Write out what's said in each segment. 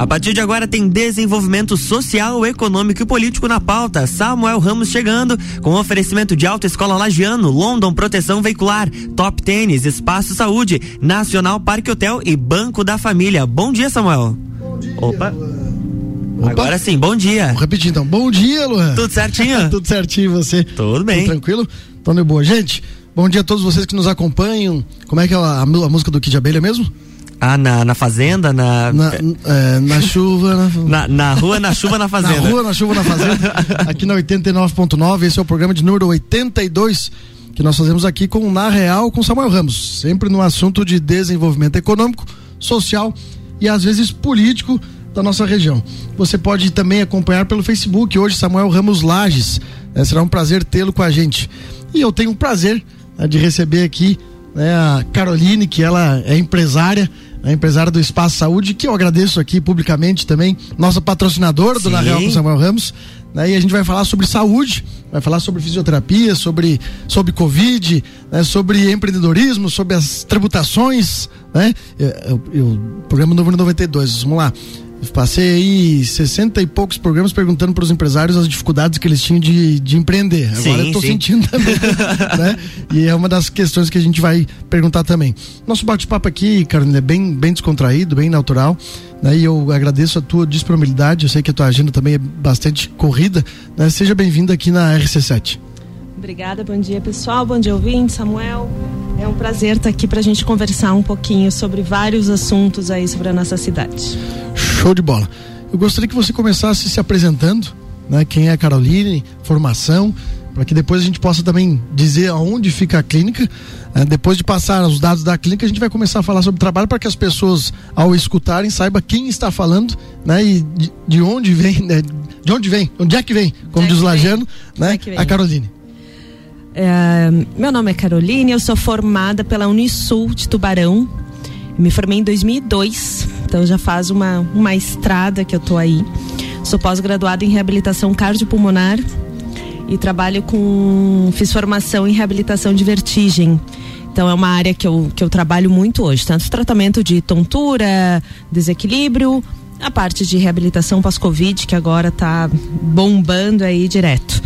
A partir de agora tem desenvolvimento social, econômico e político na pauta. Samuel Ramos chegando com oferecimento de Autoescola Lagiano, London Proteção Veicular, Top Tênis, Espaço Saúde, Nacional Parque Hotel e Banco da Família. Bom dia, Samuel. Bom dia. Opa. Opa. Agora sim, bom dia. Vou repetir então. Bom dia, Luan. Tudo certinho? Tudo certinho, você? Tudo bem. Tudo tranquilo? Tony boa. Gente, bom dia a todos vocês que nos acompanham. Como é que é a, a, a música do Kid Abelha mesmo? Ah, na, na fazenda, na. Na, é, na chuva. Na... na... Na, rua, na chuva, na fazenda. na rua, na chuva, na fazenda. aqui na 89.9, esse é o programa de número 82 que nós fazemos aqui com Na Real com Samuel Ramos. Sempre no assunto de desenvolvimento econômico, social e às vezes político da nossa região. Você pode também acompanhar pelo Facebook. Hoje, Samuel Ramos Lages. É, será um prazer tê-lo com a gente. E eu tenho o prazer né, de receber aqui né, a Caroline, que ela é empresária a empresária do Espaço Saúde, que eu agradeço aqui publicamente também, nossa patrocinadora do Na Real com Samuel Ramos. Né, e a gente vai falar sobre saúde, vai falar sobre fisioterapia, sobre, sobre Covid, né, sobre empreendedorismo, sobre as tributações, né? Eu, eu, programa número 92, vamos lá. Passei aí 60 e poucos programas perguntando para os empresários as dificuldades que eles tinham de, de empreender. Agora sim, eu estou sentindo também. né? E é uma das questões que a gente vai perguntar também. Nosso bate-papo aqui, Carolina, é bem, bem descontraído, bem natural. Né? E eu agradeço a tua disponibilidade. Eu sei que a tua agenda também é bastante corrida. Né? Seja bem-vindo aqui na RC7. Obrigada, bom dia pessoal, bom dia ouvinte, Samuel. É um prazer estar aqui para a gente conversar um pouquinho sobre vários assuntos aí sobre a nossa cidade. Show de bola. Eu gostaria que você começasse se apresentando, né? Quem é a Caroline, formação, para que depois a gente possa também dizer aonde fica a clínica. É, depois de passar os dados da clínica, a gente vai começar a falar sobre o trabalho para que as pessoas, ao escutarem, saibam quem está falando, né? E de, de onde vem, né? De onde vem, onde é que vem, como diz o Lajano, né? É a Caroline. É, meu nome é Caroline, eu sou formada pela Unisul de Tubarão. Me formei em 2002, então já faz uma, uma estrada que eu tô aí. Sou pós-graduada em reabilitação cardiopulmonar e trabalho com. fiz formação em reabilitação de vertigem. Então é uma área que eu, que eu trabalho muito hoje, tanto tratamento de tontura, desequilíbrio, a parte de reabilitação pós-Covid, que agora está bombando aí direto,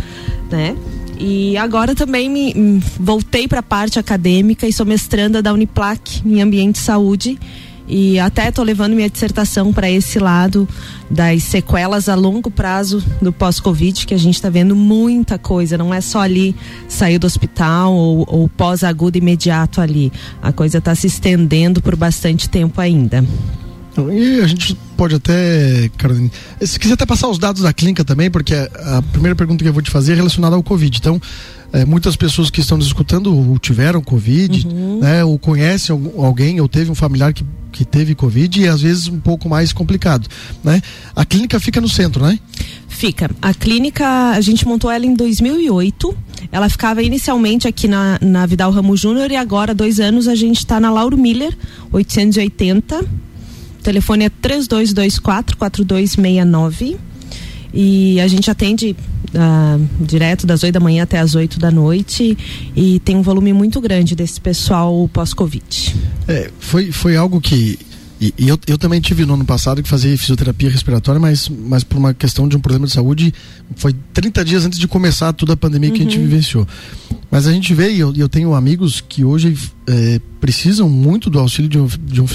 né? E agora também me, voltei para a parte acadêmica e sou mestranda da Uniplac em ambiente e saúde e até estou levando minha dissertação para esse lado das sequelas a longo prazo do pós-Covid, que a gente está vendo muita coisa, não é só ali sair do hospital ou, ou pós-agudo imediato ali. A coisa está se estendendo por bastante tempo ainda. E a gente pode até, Carolina, se quiser até passar os dados da clínica também, porque a primeira pergunta que eu vou te fazer é relacionada ao Covid. Então, é, muitas pessoas que estão nos escutando ou tiveram Covid, uhum. né, ou conhecem alguém ou teve um familiar que, que teve Covid e às vezes um pouco mais complicado, né? A clínica fica no centro, né? Fica. A clínica, a gente montou ela em 2008. Ela ficava inicialmente aqui na, na Vidal Ramos Júnior e agora, dois anos, a gente está na Lauro Miller, 880 telefone é 3224 4269 e a gente atende uh, direto das 8 da manhã até as 8 da noite e tem um volume muito grande desse pessoal pós-Covid. É, foi, foi algo que e, e, eu, eu também tive no ano passado que fazia fisioterapia respiratória, mas, mas por uma questão de um problema de saúde, foi 30 dias antes de começar toda a pandemia uhum. que a gente uhum. vivenciou. Mas a gente vê, e eu, eu tenho amigos que hoje é, precisam muito do auxílio de um, de um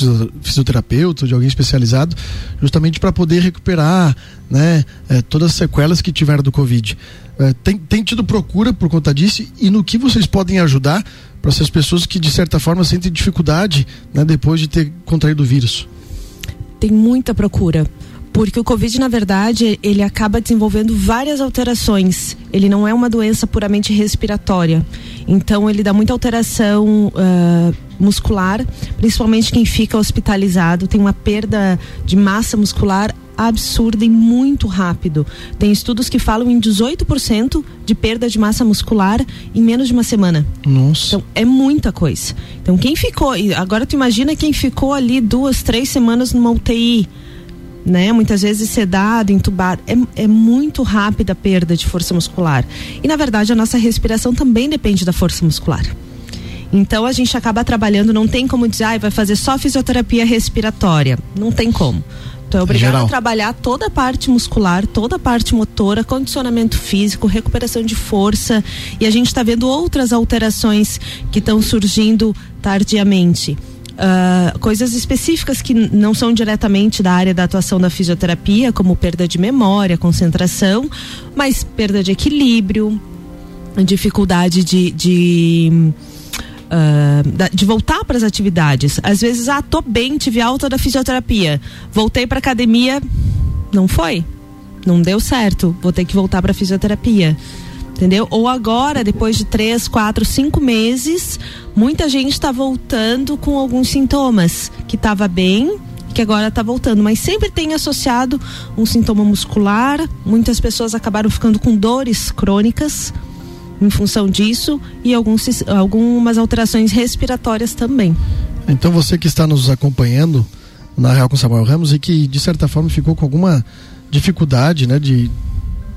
fisioterapeuta, de alguém especializado, justamente para poder recuperar né, é, todas as sequelas que tiveram do Covid. É, tem, tem tido procura por conta disso e no que vocês podem ajudar para essas pessoas que de certa forma sentem dificuldade né, depois de ter contraído o vírus? Tem muita procura porque o Covid, na verdade, ele acaba desenvolvendo várias alterações. Ele não é uma doença puramente respiratória. Então, ele dá muita alteração uh, muscular, principalmente quem fica hospitalizado, tem uma perda de massa muscular absurda e muito rápido. Tem estudos que falam em 18% de perda de massa muscular em menos de uma semana. Nossa. Então é muita coisa. Então quem ficou, agora tu imagina quem ficou ali duas, três semanas numa UTI, né? Muitas vezes sedado, entubado. É, é muito rápida a perda de força muscular. E na verdade a nossa respiração também depende da força muscular. Então a gente acaba trabalhando, não tem como dizer, ah, vai fazer só fisioterapia respiratória. Não tem como Tu é obrigado a trabalhar toda a parte muscular, toda a parte motora, condicionamento físico, recuperação de força. E a gente está vendo outras alterações que estão surgindo tardiamente. Uh, coisas específicas que não são diretamente da área da atuação da fisioterapia, como perda de memória, concentração, mas perda de equilíbrio, dificuldade de, de uh, de voltar para as atividades. Às vezes, ah, tô bem, tive alta da fisioterapia, voltei para academia, não foi, não deu certo, vou ter que voltar para fisioterapia. Entendeu? Ou agora, depois de três, quatro, cinco meses, muita gente está voltando com alguns sintomas que estava bem, que agora está voltando, mas sempre tem associado um sintoma muscular. Muitas pessoas acabaram ficando com dores crônicas em função disso e alguns, algumas alterações respiratórias também. Então você que está nos acompanhando na Real com Samuel Ramos e que de certa forma ficou com alguma dificuldade, né, de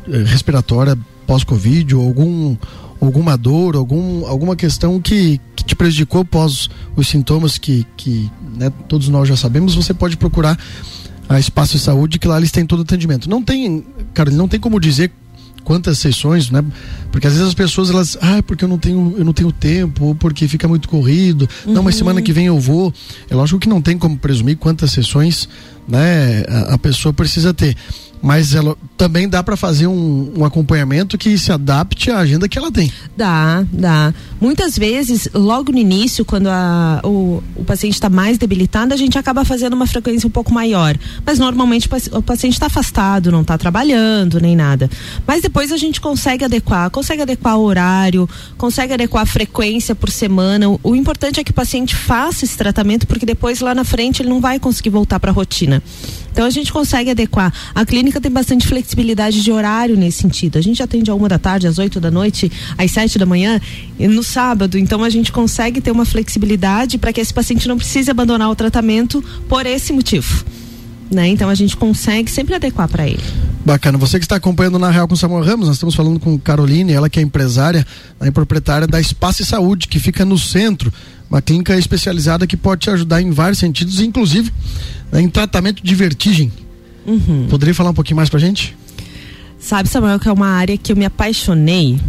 eh, respiratória pós-covid ou algum alguma dor, algum, alguma questão que, que te prejudicou pós os sintomas que, que né, todos nós já sabemos, você pode procurar a Espaço de Saúde, que lá eles têm todo o atendimento. Não tem, cara, não tem como dizer quantas sessões, né? Porque às vezes as pessoas elas, ah, porque eu não tenho, eu não tenho tempo, ou porque fica muito corrido. Uhum. Não, mas semana que vem eu vou. É lógico que não tem como presumir quantas sessões, né, a, a pessoa precisa ter mas ela também dá para fazer um, um, acompanhamento que se adapte à agenda que ela tem. Dá, dá. Muitas vezes, logo no início, quando a, o, o paciente está mais debilitado, a gente acaba fazendo uma frequência um pouco maior. Mas normalmente o paciente está afastado, não está trabalhando nem nada. Mas depois a gente consegue adequar, consegue adequar o horário, consegue adequar a frequência por semana. O, o importante é que o paciente faça esse tratamento, porque depois lá na frente ele não vai conseguir voltar para a rotina. Então a gente consegue adequar. A clínica tem bastante flexibilidade de horário nesse sentido. A gente atende a uma da tarde, às oito da noite, às sete da manhã, e no sábado. Então a gente consegue ter uma flexibilidade para que esse paciente não precise abandonar o tratamento por esse motivo. Né? Então a gente consegue sempre adequar para ele. Bacana. Você que está acompanhando na Real com Samuel Ramos, nós estamos falando com Caroline, ela que é empresária e proprietária da Espaço e Saúde, que fica no centro, uma clínica especializada que pode te ajudar em vários sentidos, inclusive né, em tratamento de vertigem. Uhum. Poderia falar um pouquinho mais pra gente? Sabe, Samuel, que é uma área que eu me apaixonei,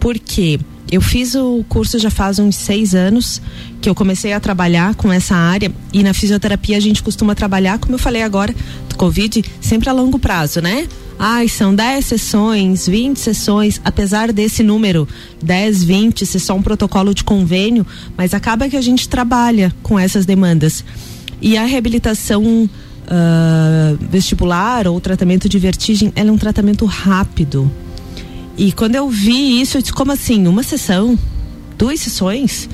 porque eu fiz o curso já faz uns seis anos que eu comecei a trabalhar com essa área e na fisioterapia a gente costuma trabalhar, como eu falei agora, do Covid, sempre a longo prazo, né? Ai, são 10 sessões, 20 sessões, apesar desse número, 10, 20, ser só um protocolo de convênio, mas acaba que a gente trabalha com essas demandas. E a reabilitação uh, vestibular ou tratamento de vertigem, ela é um tratamento rápido. E quando eu vi isso, eu disse, como assim? Uma sessão? Duas sessões?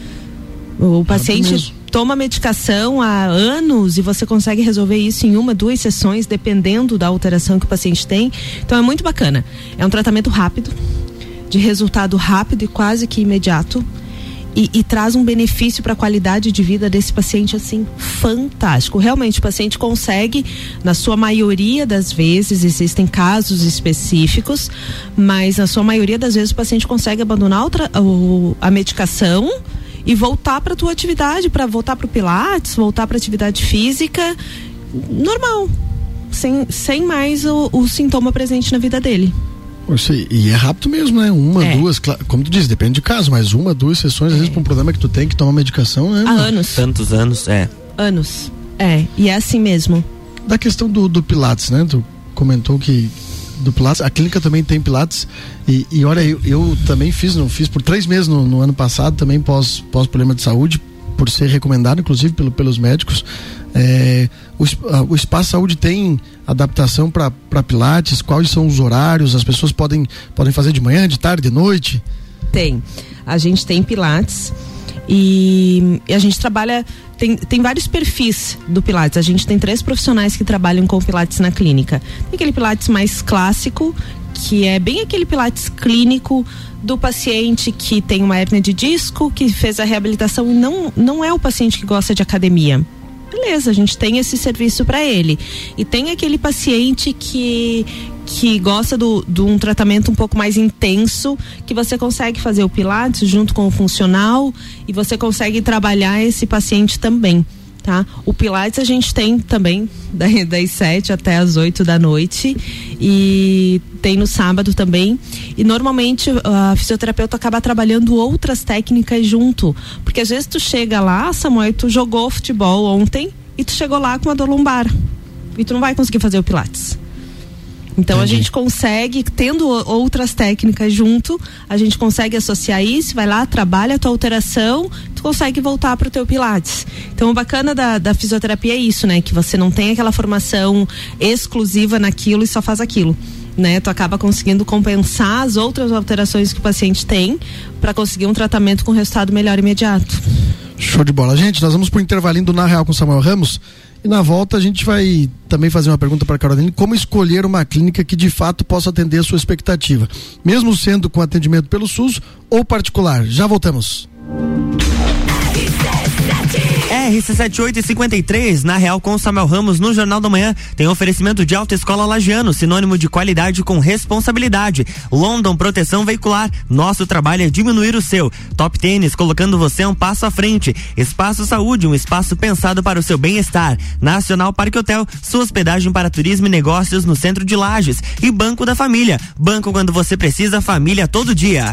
O paciente toma medicação há anos e você consegue resolver isso em uma, duas sessões, dependendo da alteração que o paciente tem. Então é muito bacana. É um tratamento rápido, de resultado rápido e quase que imediato. E, e, traz um benefício para a qualidade de vida desse paciente assim fantástico. Realmente o paciente consegue, na sua maioria das vezes, existem casos específicos, mas na sua maioria das vezes o paciente consegue abandonar o, a medicação e voltar para a tua atividade, para voltar para o pilates, voltar para atividade física normal, sem, sem mais o, o sintoma presente na vida dele. E é rápido mesmo, né? Uma, é. duas, como tu diz, depende de caso, mas uma, duas sessões, é. às vezes, para um problema que tu tem que tomar medicação, né? Há anos. Tantos anos, é. Anos. É, e é assim mesmo. Da questão do, do Pilates, né? Tu comentou que do Pilates, a clínica também tem Pilates e, e olha, eu, eu também fiz, não fiz por três meses no, no ano passado, também pós, pós problema de saúde, por ser recomendado, inclusive pelo, pelos médicos. É, o, o Espaço Saúde tem adaptação para Pilates? Quais são os horários? As pessoas podem, podem fazer de manhã, de tarde, de noite? Tem. A gente tem Pilates e, e a gente trabalha. Tem, tem vários perfis do Pilates. A gente tem três profissionais que trabalham com Pilates na clínica. Tem aquele Pilates mais clássico, que é bem aquele Pilates clínico do paciente que tem uma hernia de disco, que fez a reabilitação e não, não é o paciente que gosta de academia beleza, a gente tem esse serviço para ele. E tem aquele paciente que que gosta de do, do um tratamento um pouco mais intenso, que você consegue fazer o Pilates junto com o funcional e você consegue trabalhar esse paciente também. Tá? O Pilates a gente tem também das 7 até as 8 da noite e tem no sábado também. E normalmente a fisioterapeuta acaba trabalhando outras técnicas junto, porque às vezes tu chega lá, Samuel, tu jogou futebol ontem e tu chegou lá com uma dor lombar e tu não vai conseguir fazer o Pilates. Então Entendi. a gente consegue, tendo outras técnicas junto, a gente consegue associar isso, vai lá, trabalha a tua alteração, tu consegue voltar para o teu pilates. Então o bacana da, da fisioterapia é isso, né? Que você não tem aquela formação exclusiva naquilo e só faz aquilo. Né, tu acaba conseguindo compensar as outras alterações que o paciente tem para conseguir um tratamento com resultado melhor imediato. Show de bola. Gente, nós vamos pro intervalinho do Na Real com Samuel Ramos. E na volta a gente vai também fazer uma pergunta para a Caroline, como escolher uma clínica que de fato possa atender a sua expectativa, mesmo sendo com atendimento pelo SUS ou particular. Já voltamos. RC7853, na Real com Samuel Ramos, no Jornal da Manhã, tem oferecimento de Alta Escola Lagiano, sinônimo de qualidade com responsabilidade. London Proteção Veicular, nosso trabalho é diminuir o seu. Top Tênis, colocando você um passo à frente. Espaço Saúde, um espaço pensado para o seu bem-estar. Nacional Parque Hotel, sua hospedagem para turismo e negócios no centro de Lages. E Banco da Família, banco quando você precisa, família todo dia.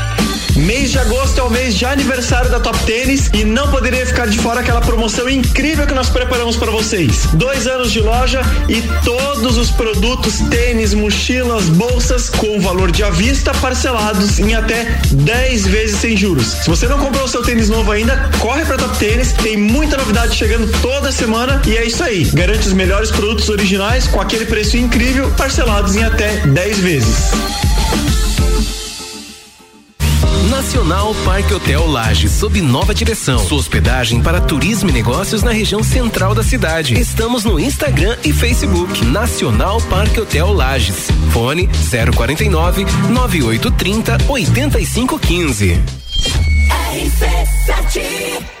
Mês de agosto é o mês de aniversário da Top Tênis e não poderia ficar de fora aquela promoção incrível que nós preparamos para vocês. Dois anos de loja e todos os produtos, tênis, mochilas, bolsas com valor de avista parcelados em até 10 vezes sem juros. Se você não comprou o seu tênis novo ainda, corre para Top Tênis, tem muita novidade chegando toda semana e é isso aí. Garante os melhores produtos originais com aquele preço incrível, parcelados em até 10 vezes. Nacional Parque Hotel Laje, sob nova direção. Sua hospedagem para turismo e negócios na região central da cidade. Estamos no Instagram e Facebook. Nacional Parque Hotel Lages. Fone 049 9830 8515. RC7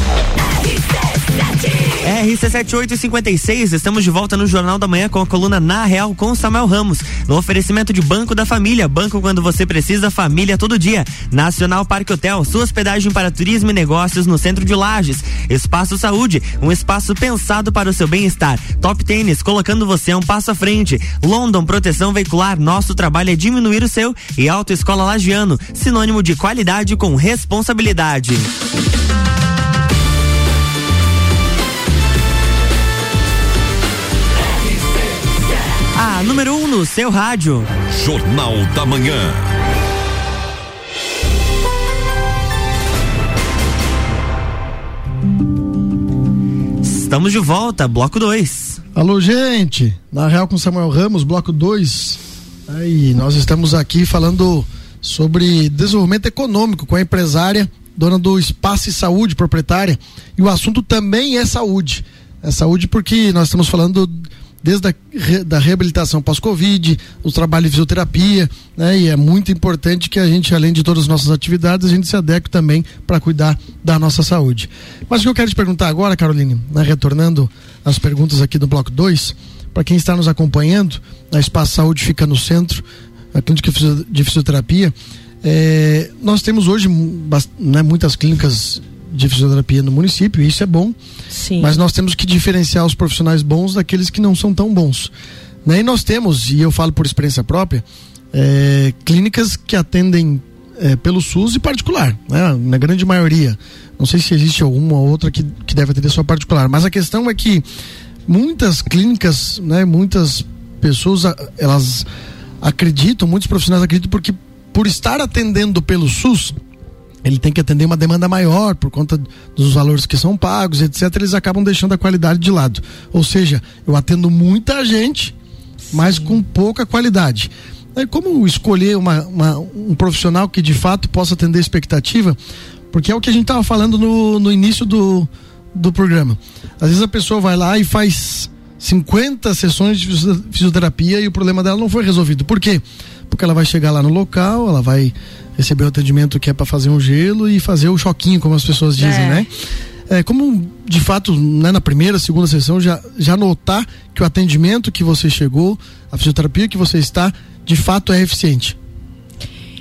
RC7856, estamos de volta no Jornal da Manhã com a coluna Na Real com Samuel Ramos. No oferecimento de Banco da Família, banco quando você precisa, família todo dia. Nacional Parque Hotel, sua hospedagem para turismo e negócios no centro de Lages. Espaço Saúde, um espaço pensado para o seu bem-estar. Top Tênis, colocando você um passo à frente. London Proteção Veicular, nosso trabalho é diminuir o seu. E Autoescola Lagiano, sinônimo de qualidade com responsabilidade. Número 1 um no seu rádio. Jornal da Manhã. Estamos de volta, bloco 2. Alô, gente. Na Real com Samuel Ramos, bloco 2. Aí, nós estamos aqui falando sobre desenvolvimento econômico com a empresária, dona do Espaço e Saúde, proprietária. E o assunto também é saúde. É saúde porque nós estamos falando desde a da reabilitação pós-Covid, o trabalho de fisioterapia, né? E é muito importante que a gente, além de todas as nossas atividades, a gente se adeque também para cuidar da nossa saúde. Mas o que eu quero te perguntar agora, Caroline, né? retornando as perguntas aqui do bloco 2, para quem está nos acompanhando, a Espaço Saúde fica no centro, a clínica de fisioterapia. É, nós temos hoje né, muitas clínicas de fisioterapia no município, e isso é bom. Sim. Mas nós temos que diferenciar os profissionais bons daqueles que não são tão bons. Né? E nós temos, e eu falo por experiência própria, é, clínicas que atendem é, pelo SUS e particular, né? na grande maioria. Não sei se existe alguma ou outra que, que deve atender só particular, mas a questão é que muitas clínicas, né, muitas pessoas, elas acreditam, muitos profissionais acreditam porque por estar atendendo pelo SUS, ele tem que atender uma demanda maior por conta dos valores que são pagos, etc. Eles acabam deixando a qualidade de lado. Ou seja, eu atendo muita gente, Sim. mas com pouca qualidade. É como escolher uma, uma, um profissional que de fato possa atender a expectativa? Porque é o que a gente estava falando no, no início do, do programa. Às vezes a pessoa vai lá e faz 50 sessões de fisioterapia e o problema dela não foi resolvido. Por quê? Porque ela vai chegar lá no local, ela vai receber o atendimento que é para fazer um gelo e fazer o choquinho, como as pessoas dizem, é. né? É, como de fato né, na primeira, segunda sessão já, já notar que o atendimento que você chegou, a fisioterapia que você está, de fato é eficiente?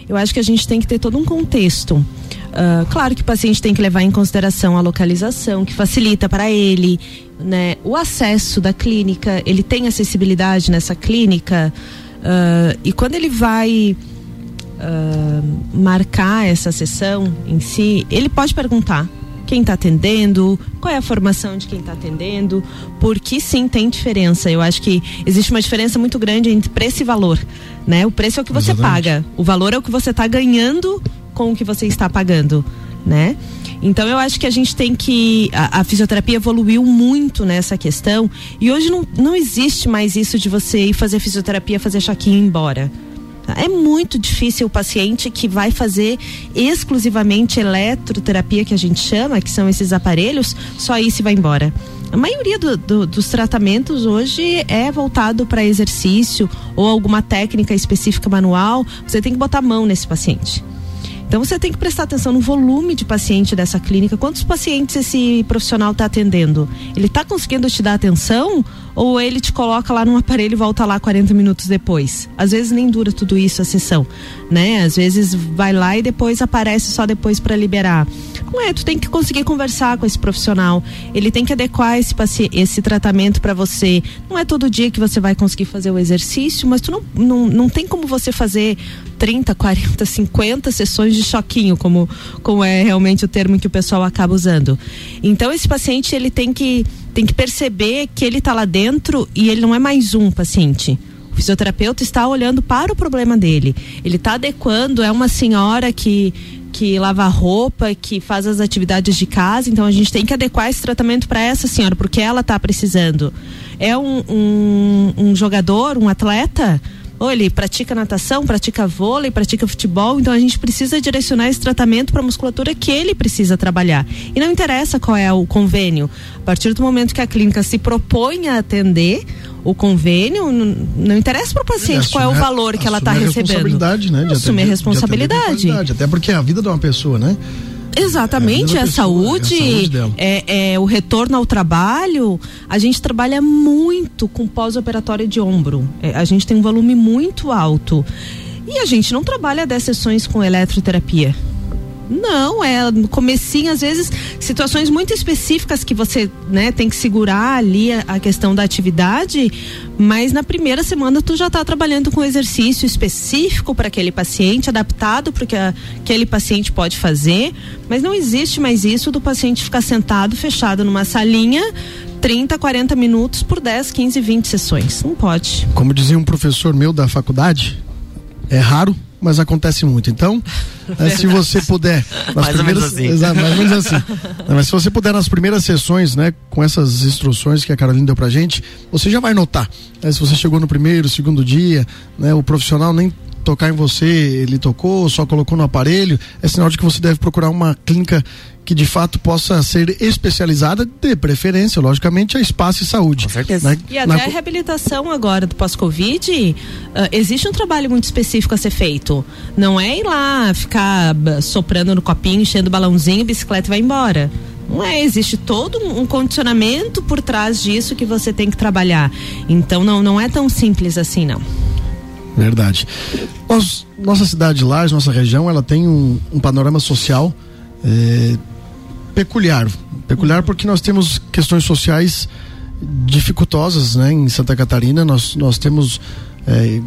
Eu acho que a gente tem que ter todo um contexto. Uh, claro que o paciente tem que levar em consideração a localização, que facilita para ele, né? O acesso da clínica, ele tem acessibilidade nessa clínica. Uh, e quando ele vai uh, marcar essa sessão em si, ele pode perguntar quem está atendendo, qual é a formação de quem está atendendo, porque sim tem diferença. Eu acho que existe uma diferença muito grande entre preço e valor, né? O preço é o que você Exatamente. paga, o valor é o que você está ganhando com o que você está pagando, né? Então eu acho que a gente tem que. A, a, fisioterapia evoluiu muito nessa questão e hoje não, não existe mais isso de você ir fazer fisioterapia, fazer chaquinho e ir embora. É muito difícil o paciente que vai fazer exclusivamente eletroterapia, que a gente chama, que são esses aparelhos, só aí se vai embora. A maioria do, do, dos tratamentos hoje é voltado para exercício ou alguma técnica específica manual. Você tem que botar a mão nesse paciente. Então você tem que prestar atenção no volume de paciente dessa clínica. Quantos pacientes esse profissional está atendendo? Ele está conseguindo te dar atenção ou ele te coloca lá num aparelho e volta lá 40 minutos depois? Às vezes nem dura tudo isso a sessão, né? Às vezes vai lá e depois aparece só depois para liberar. Não é, tu tem que conseguir conversar com esse profissional. Ele tem que adequar esse, esse tratamento para você. Não é todo dia que você vai conseguir fazer o exercício, mas tu não, não, não tem como você fazer 30, 40, 50 sessões de choquinho, como, como é realmente o termo que o pessoal acaba usando. Então esse paciente ele tem que, tem que perceber que ele está lá dentro e ele não é mais um paciente. O fisioterapeuta está olhando para o problema dele. Ele está adequando, é uma senhora que que lava roupa, que faz as atividades de casa, então a gente tem que adequar esse tratamento para essa senhora, porque ela está precisando. É um, um, um jogador, um atleta, ou ele pratica natação, pratica vôlei, pratica futebol, então a gente precisa direcionar esse tratamento para a musculatura que ele precisa trabalhar. E não interessa qual é o convênio. A partir do momento que a clínica se propõe a atender, o convênio, não, não interessa para o paciente qual é o valor que ela está recebendo. Responsabilidade, né? De assumir responsabilidade. Até porque é a vida de uma pessoa, né? Exatamente, é a, a, saúde, é, a saúde é, é, o retorno ao trabalho. A gente trabalha muito com pós-operatório de ombro. É, a gente tem um volume muito alto. E a gente não trabalha 10 sessões com eletroterapia. Não, é no comecinho, às vezes, situações muito específicas que você né, tem que segurar ali a, a questão da atividade, mas na primeira semana tu já está trabalhando com exercício específico para aquele paciente, adaptado para o que aquele paciente pode fazer, mas não existe mais isso do paciente ficar sentado, fechado numa salinha 30, 40 minutos por 10, 15, 20 sessões. Não pode. Como dizia um professor meu da faculdade, é raro, mas acontece muito. Então, é, se você puder, nas Mais ou primeiras, menos assim. Exato, mais ou menos assim. Não, mas se você puder nas primeiras sessões, né, com essas instruções que a Carolina deu pra gente, você já vai notar. né, se você chegou no primeiro, segundo dia, né, o profissional nem tocar em você, ele tocou, só colocou no aparelho, é sinal de que você deve procurar uma clínica que de fato possa ser especializada, de preferência, logicamente, a espaço e saúde. Com certeza. E até a reabilitação agora do pós-Covid, ah, existe um trabalho muito específico a ser feito. Não é ir lá ficar ah, soprando no copinho, enchendo o balãozinho, bicicleta e vai embora. Não é, existe todo um um condicionamento por trás disso que você tem que trabalhar. Então não, não é tão simples assim, não. Verdade. Nossa cidade lá, nossa região, ela tem um, um panorama social eh, peculiar. Peculiar porque nós temos questões sociais dificultosas né, em Santa Catarina. Nós, nós temos eh,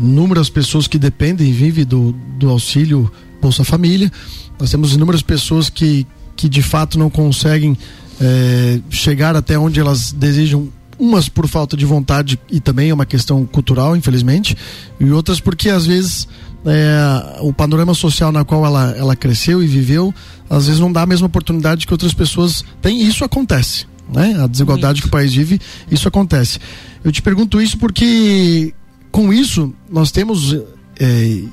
inúmeras pessoas que dependem vivem do, do auxílio Bolsa Família. Nós temos inúmeras pessoas que, que de fato não conseguem eh, chegar até onde elas desejam umas por falta de vontade e também é uma questão cultural, infelizmente, e outras porque às vezes é, o panorama social na qual ela, ela cresceu e viveu, às vezes não dá a mesma oportunidade que outras pessoas têm, e isso acontece. Né? A desigualdade que o país vive, isso acontece. Eu te pergunto isso porque com isso nós temos,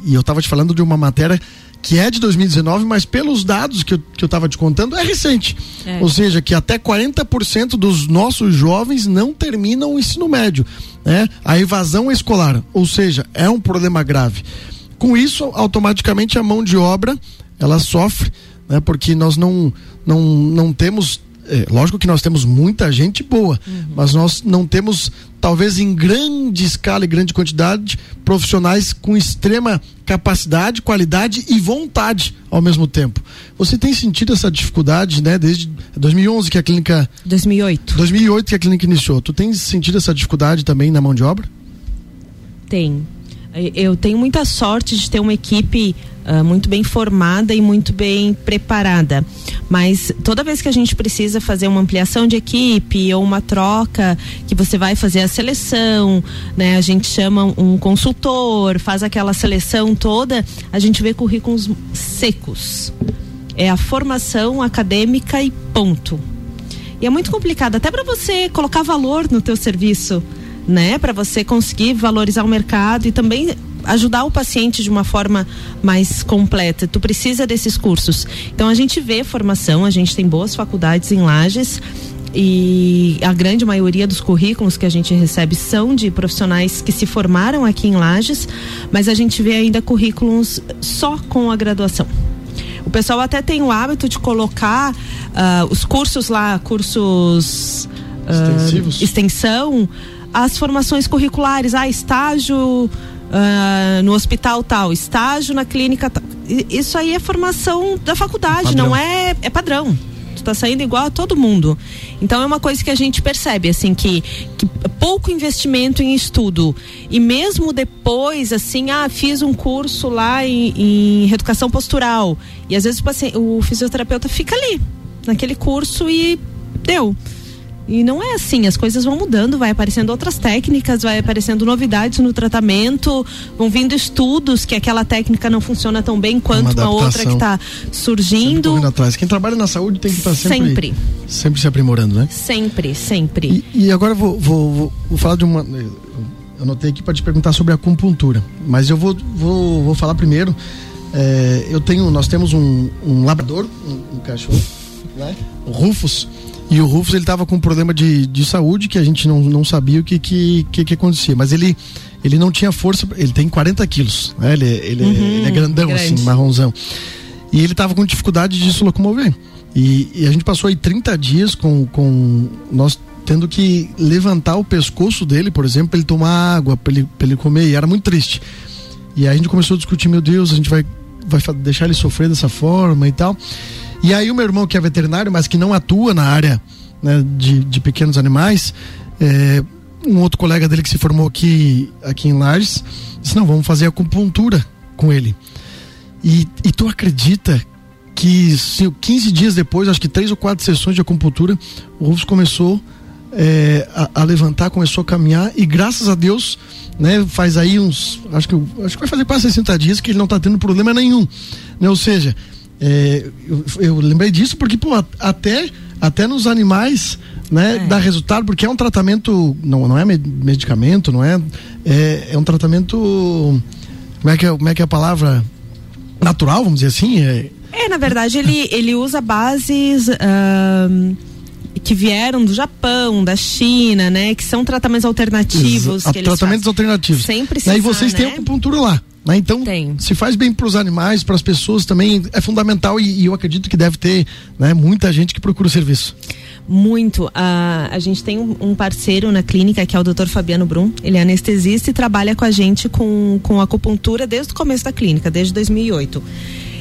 e eu estava te falando de uma matéria que é de 2019, mas pelos dados que eu, que eu tava te contando, é recente. É. Ou seja, que até 40% dos nossos jovens não terminam o ensino médio. Né? A evasão escolar, ou seja, é um problema grave. Com isso, automaticamente a mão de obra ela sofre, né? porque nós não, não, não temos. É, lógico que nós temos muita gente boa, mas nós não temos, talvez em grande escala e grande quantidade, profissionais com extrema capacidade, qualidade e vontade ao mesmo tempo. Você tem sentido essa dificuldade, né? Desde 2011 que a clínica 2008. 2008 que a clínica iniciou. Tu tens sentido essa dificuldade também na mão de obra? Tem. Eu tenho muita sorte de ter uma equipe ah, muito bem formada e muito bem preparada. Mas toda vez que a gente precisa fazer uma ampliação de equipe ou uma troca, que você vai fazer a seleção, né? A gente chama um consultor, faz aquela seleção toda, a gente vê currículos secos. É a formação acadêmica e ponto. E é muito complicado, até para você colocar valor no teu serviço, né? Para você conseguir valorizar o mercado e também ajudar o paciente de uma forma mais completa. Tu precisa desses cursos. Então a gente vê formação, a gente tem boas faculdades em Lages e a grande maioria dos currículos que a gente recebe são de profissionais que se formaram aqui em Lages, mas a gente vê ainda currículos só com a graduação. O pessoal até tem o hábito de colocar ah, os cursos lá, cursos ah, Extensivos. extensão, as formações curriculares, ah, estágio ah, no hospital tal, estágio na clínica tal. Isso aí é formação da faculdade, Padrão. não é, é padrão. Tu tá saindo igual a todo mundo. Então é uma coisa que a gente percebe, assim, que, que pouco investimento em estudo. E mesmo depois, assim, ah, fiz um curso lá em, em reeducação postural. E às vezes o, paciente, o fisioterapeuta fica ali, naquele curso e deu. E não é assim, as coisas vão mudando, vai aparecendo outras técnicas, vai aparecendo novidades no tratamento, vão vindo estudos que aquela técnica não funciona tão bem quanto uma outra que está surgindo. atrás. Quem trabalha na saúde tem que estar sempre, Sempre. sempre se aprimorando, né? Sempre, sempre. E, e agora eu vou, vou, vou, vou falar de uma. Eu anotei aqui para te perguntar sobre a acupuntura, mas eu vou, vou, vou falar primeiro. É, eu tenho, nós temos um, um labrador, um, um cachorro, né? O Rufus. E o Rufus ele tava com um problema de, de saúde que a gente não, não sabia o que, que, que, que acontecia. Mas ele, ele não tinha força, ele tem 40 quilos, né? Ele, ele, é- ele é grandão, grande. assim, marronzão. E ele tava com dificuldade de se locomover. E, e a gente passou aí 30 dias com, com nós tendo que levantar o pescoço dele, por exemplo, pra ele tomar água, pra ele, pra ele comer, e era muito triste. E aí a gente começou a discutir, meu Deus, a gente vai vai deixar ele sofrer dessa forma e tal. E aí o meu irmão, que é veterinário, mas que não atua na área né, de, de pequenos animais, é, um outro colega dele que se formou aqui, aqui em Lages, disse, não, vamos fazer acupuntura com ele. E, e tu acredita que 15 dias depois, acho que três ou quatro sessões de acupuntura, o Rufus começou é, a, a, levantar, começou a caminhar e graças a Deus, né, faz aí uns, acho que, acho que vai fazer quase 60 dias que ele não está tendo problema nenhum, né? Ou seja, é, eu, eu, lembrei disso porque, pô, até, até nos animais, né, é. dá resultado, porque é um tratamento, não, não é medicamento, não é, é, é um tratamento, como é que é, como é que é a palavra? Natural, vamos dizer assim, é, é, na verdade, ele, ele usa bases. Que vieram do Japão, da China, né? Que são tratamentos alternativos. Que tratamentos fazem. alternativos. Sempre E aí vocês né? têm acupuntura lá. Né? Então, Tem. se faz bem para os animais, para as pessoas também é fundamental e, e, eu acredito que deve ter né, muita gente que procura o serviço. Muito. Uh, a gente tem um, um, parceiro na clínica que é o Dr. Fabiano Brum. Ele é anestesista e trabalha com a gente com, com acupuntura desde o começo da clínica, desde 2008.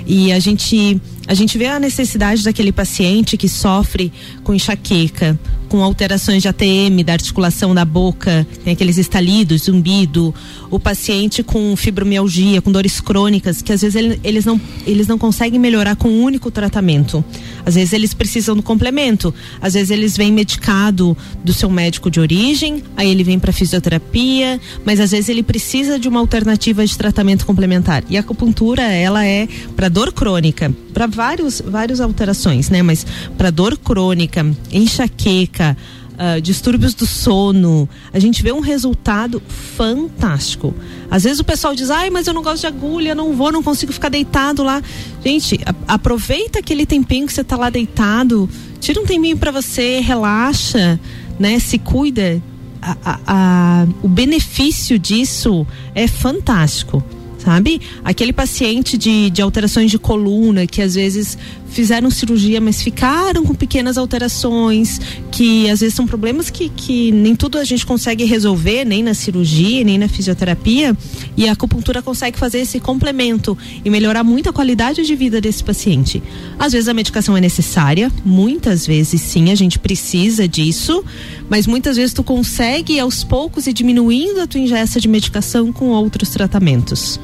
E a gente, a gente vê a necessidade daquele paciente que sofre com enxaqueca, com alterações de ATM, da articulação da boca, tem aqueles estalidos, zumbido, o paciente com fibromialgia, com dores crônicas, que às vezes ele, eles, não, eles não conseguem melhorar com um único tratamento. Às vezes eles precisam do complemento, às vezes eles vêm medicado do seu médico de origem, aí ele vem para fisioterapia, mas às vezes ele precisa de uma alternativa de tratamento complementar. E a acupuntura, ela é para dor crônica, para vários várias alterações, né? Mas para dor crônica, enxaqueca, Uh, distúrbios do sono, a gente vê um resultado fantástico. Às vezes o pessoal diz, ai, mas eu não gosto de agulha, não vou, não consigo ficar deitado lá. Gente, a, aproveita aquele tempinho que você está lá deitado, tira um tempinho para você, relaxa, né? Se cuida. A, a, o benefício disso é fantástico sabe? Aquele paciente de, de alterações de coluna que às vezes fizeram cirurgia, mas ficaram com pequenas alterações, que às vezes são problemas que, que nem tudo a gente consegue resolver, nem na cirurgia, nem na fisioterapia, e a acupuntura consegue fazer esse complemento e melhorar muito a qualidade de vida desse paciente. Às vezes a medicação é necessária, muitas vezes sim, a gente precisa disso, mas muitas vezes tu consegue aos poucos ir diminuindo a tua ingesta de medicação com outros tratamentos.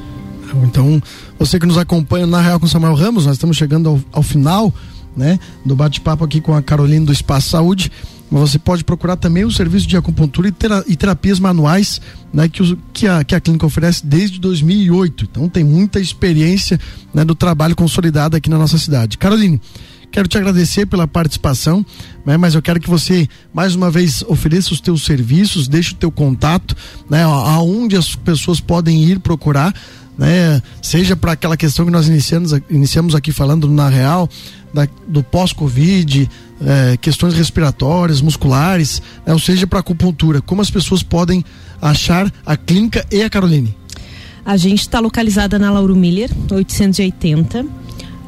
Então, você que nos acompanha na Real com Samuel Ramos, nós estamos chegando ao, ao final né, do bate-papo aqui com a Carolina do Espaço Saúde. Mas você pode procurar também o serviço de acupuntura e, terapias manuais né, que, que, a, que a clínica oferece desde 2008. Então tem muita experiência né, do trabalho consolidado aqui na nossa cidade. Caroline, quero te agradecer pela participação, né, mas eu quero que você mais uma vez ofereça os teus serviços, deixe o teu contato, né, aonde as pessoas podem ir procurar né? Seja para aquela questão que nós iniciamos, iniciamos aqui falando na real, da, do pós-Covid, é, questões respiratórias, musculares, né? ou seja, para acupuntura. Como as pessoas podem achar a clínica e a Caroline? A gente está localizada na Lauro Miller, 880.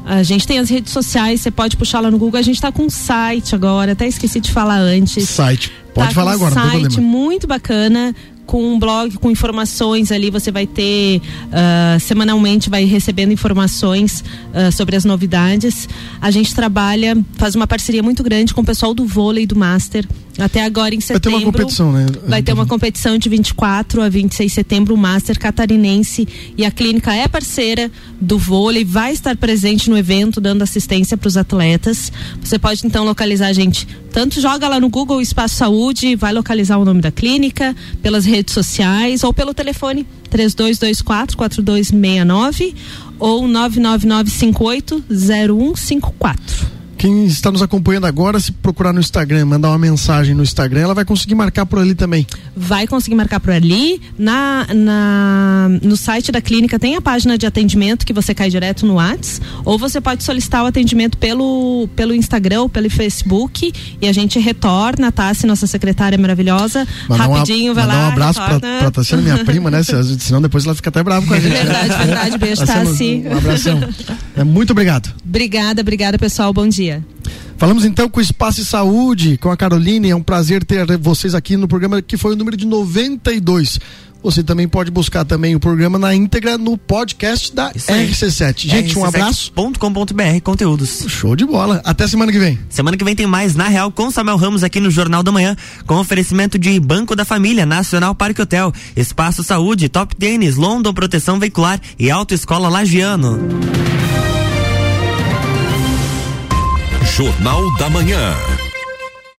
A gente tem as redes sociais, você pode puxar lá no Google. A gente está com um site agora, até esqueci de falar antes. Site, pode tá falar agora, um site muito bacana com um blog com informações ali você vai ter uh, semanalmente vai recebendo informações uh, sobre as novidades. A gente trabalha faz uma parceria muito grande com o pessoal do vôlei do master. Até agora em setembro vai ter uma competição né? vai ter uma competição de 24 a 26 de setembro o master catarinense. E a clínica é parceira do vôlei vai estar presente no evento dando assistência para os atletas. Você pode então localizar a gente tanto joga lá no Google Espaço Saúde vai localizar o nome da clínica pelas redes redes sociais ou pelo telefone 3224 4269 ou 99958 0154. Quem está nos acompanhando agora, se procurar no Instagram, mandar uma mensagem no Instagram, ela vai conseguir marcar por ali também. Vai conseguir marcar por ali. Na, na, no site da clínica tem a página de atendimento que você cai direto no Whats, ou você pode solicitar o atendimento pelo, pelo Instagram ou pelo Facebook e a gente retorna, tá? Se nossa secretária é maravilhosa, mandar rapidinho vai lá. um abraço pra Tassiana, minha prima, né? Senão depois ela fica até brava com a gente. Verdade, verdade. Beijo, Tassi. Um abração. É, muito obrigado. Obrigada, obrigada, pessoal. Bom dia dia. Falamos então com o Espaço e Saúde, com a Caroline. É um prazer ter vocês aqui no programa que foi o número de 92. Você também pode buscar também o programa na íntegra no podcast da RC7. Gente, um abraço. .com.br conteúdos. Show de bola. Até semana que vem. Semana que vem tem mais Na Real com Samuel Ramos aqui no Jornal da Manhã, com oferecimento de Banco da Família, Nacional Parque Hotel, Espaço Saúde, Top Tênis, London Proteção Veicular e Autoescola Lagiano. Jornal da Manhã.